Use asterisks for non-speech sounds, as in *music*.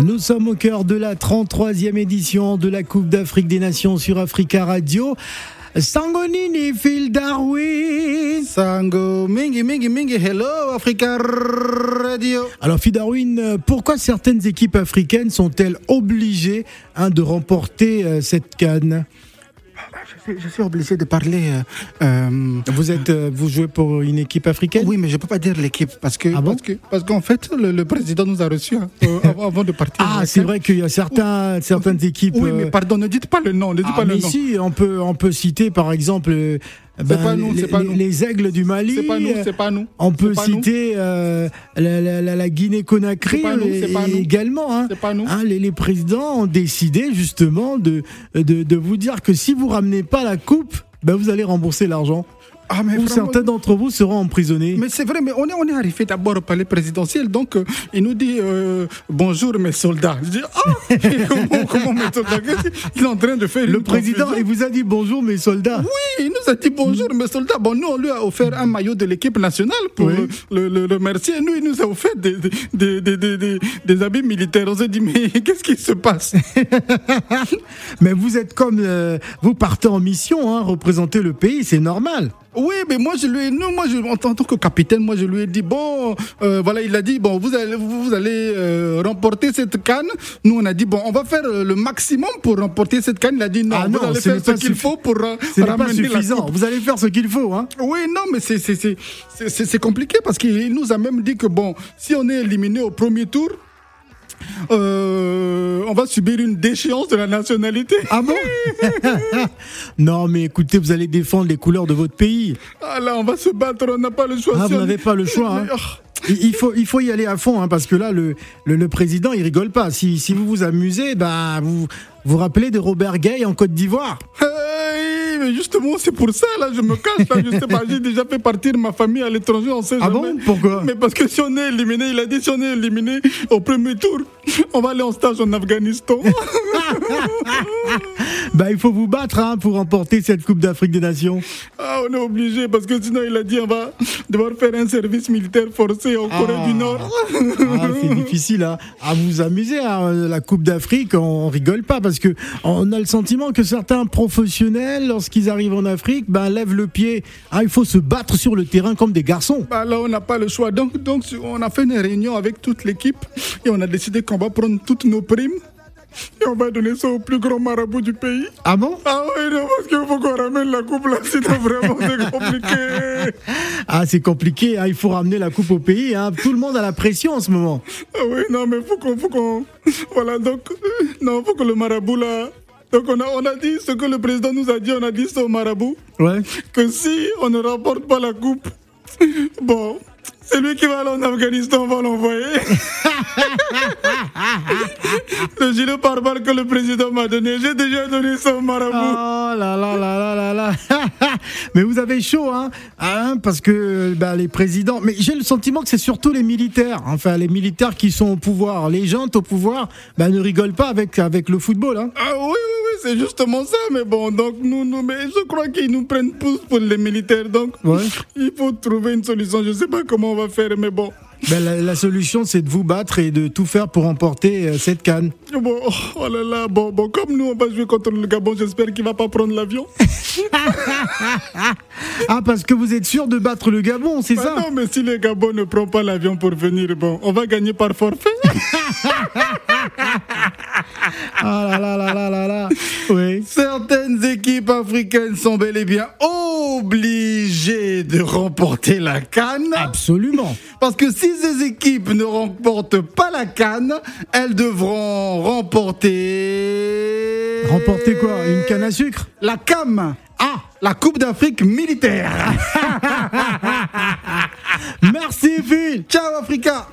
Nous sommes au cœur de la 33e édition de la Coupe d'Afrique des Nations sur Africa Radio. Sangonini, Phil Darwin. Sango, mingi, mingi, mingi, hello, Africa Radio. Alors, Phil Darwin, pourquoi certaines équipes africaines sont-elles obligées hein, de remporter euh, cette canne? Je, je suis obligé de parler. euh, euh, vous, êtes, euh, vous jouez pour une équipe africaine? Oui, mais je peux pas dire l'équipe parce que Ah bon? parce que parce qu'en fait le, le président nous a reçus hein, avant, *laughs* avant de partir. Ah, c'est vrai qu'il y a certains, certaines équipes. Oui, mais pardon, ne dites pas le nom, ne dites Ah, pas le mais nom. si, on peut, on peut citer par exemple ben, pas nous, les, c'est pas nous. les aigles du Mali. C'est pas nous, c'est pas nous. On peut citer euh, la, la- la- la Guinée-Conakry C'est pas nous, c'est pas et- nous. également. hein. C'est pas nous. Hein, les, les présidents ont décidé justement de, de, de vous dire que si vous ramenez pas la coupe, ben vous allez rembourser l'argent. Ah, mais vraiment, certains d'entre vous seront emprisonnés. Mais c'est vrai, mais on est, on est arrivé d'abord au palais présidentiel, donc euh, il nous dit euh, bonjour mes soldats. Je dis ah, *laughs* comment, comment mes soldats? Qu'il est en train de faire Le président, confusion il vous a dit bonjour mes soldats. Oui, il nous a dit bonjour mes soldats. Bon, nous on lui a offert un maillot de l'équipe nationale pour Oui. le, le- le remercier. Nous, il nous a offert des, des, des, des, des- des habits militaires. On s'est dit mais *laughs* qu'est-ce qui se passe? *laughs* Mais vous êtes comme euh, vous partez en mission, hein, représenter le pays, c'est normal. Oui, mais moi je lui ai, non, moi je, en tant que capitaine, moi je lui ai dit bon, euh, voilà, il a dit bon, vous allez, vous, vous allez euh, remporter cette canne. Nous on a dit bon, on va faire euh, le maximum pour remporter cette canne. Il a dit non, Ah vous non, allez faire ce qu'il faut pour ra- Ce n'est pas suffisant. Vous allez faire ce qu'il faut, hein. Oui, non, mais c'est c'est- c'est- c'est- c'est- c'est compliqué parce qu'il nous a même dit que bon, si on est éliminé au premier tour, euh, on va subir une déchéance de la nationalité. Ah bon *laughs* Non, mais écoutez, vous allez défendre les couleurs de votre pays. Ah là, on va se battre, on n'a pas le choix. Ah, vous n'avez pas le choix. hein. Il il faut, il faut y aller à fond, hein, parce que là, le, le, le président, il rigole pas. Si, si vous vous amusez, bah, vous vous rappelez de Robert Gay en Côte d'Ivoire. Mais justement, c'est pour ça, là, je me cache, là, je sais pas, j'ai déjà fait partir ma famille à l'étranger, on sait Ah jamais. bon Pourquoi Mais parce que si on est éliminé, il a dit si on est éliminé au premier tour, on va aller en stage en Afghanistan. *laughs* *laughs* Bah, il faut vous battre hein, pour remporter cette Coupe d'Afrique des Nations. ah, on est obligé, parce que sinon, il a dit on va devoir faire un service militaire forcé en Corée Ah. du Nord. Ah, c'est difficile hein, à vous amuser. hein. La Coupe d'Afrique, on rigole pas parce que on a le sentiment que certains professionnels, lorsqu'ils arrivent en Afrique, ben, lèvent le pied. Ah, il faut se battre sur le terrain comme des garçons. Bah, là, on n'a pas le choix. Donc, donc, on a fait une réunion avec toute l'équipe et on a décidé qu'on va prendre toutes nos primes et on va donner ça au plus grand marabout du pays. Ah bon? Ah oui, non, parce qu'il faut qu'on ramène la coupe là, sinon vraiment c'est compliqué. *laughs* Ah, c'est compliqué. hein. Il faut ramener la coupe au pays. hein. Tout le monde a la pression en ce moment. Ah oui, non, mais faut qu'on, faut qu'on, voilà, donc, non, faut que le marabout là, donc on a, on a dit ce que le président nous a dit, on a dit ça au marabout, Ouais. que si on ne remporte pas la coupe, bon, c'est lui qui va aller en Afghanistan, on va l'envoyer. *laughs* le gilet pare-balles que le président m'a donné, j'ai déjà donné ça au marabout. Oh là là là là là là. *laughs* mais vous avez chaud, hein, Hein, Parce que bah, les présidents. Mais j'ai le sentiment que c'est surtout les militaires. Enfin, les militaires qui sont au pouvoir. Les gens au pouvoir bah, ne rigolent pas avec, avec le football. Hein. Ah oui, c'est justement ça. Mais bon, donc nous, nous mais je crois qu'ils nous prennent tous pour les militaires. Donc Ouais. *laughs* il faut trouver une solution. Je ne sais pas comment on va faire, mais bon. Ben, la, la solution, c'est de vous battre et de tout faire pour remporter euh, cette canne. Bon, oh, oh là là, bon, bon, comme nous on va jouer contre le Gabon, j'espère qu'il va pas prendre l'avion. *laughs* Ah, parce que vous êtes sûr de battre le Gabon, c'est Bah ça? non, mais si le Gabon ne prend pas l'avion pour venir, bon, on va gagner par forfait. *laughs* Ah là là là là là là. Oui. Certaines équipes africaines sont bel et bien obligées de remporter la canne. Absolument. Parce que si ces équipes ne remportent pas la canne, elles devront remporter. Remporter quoi? Une canne à sucre? La CAM. Ah, la Coupe d'Afrique militaire. *laughs* Merci Phil Ciao Africa.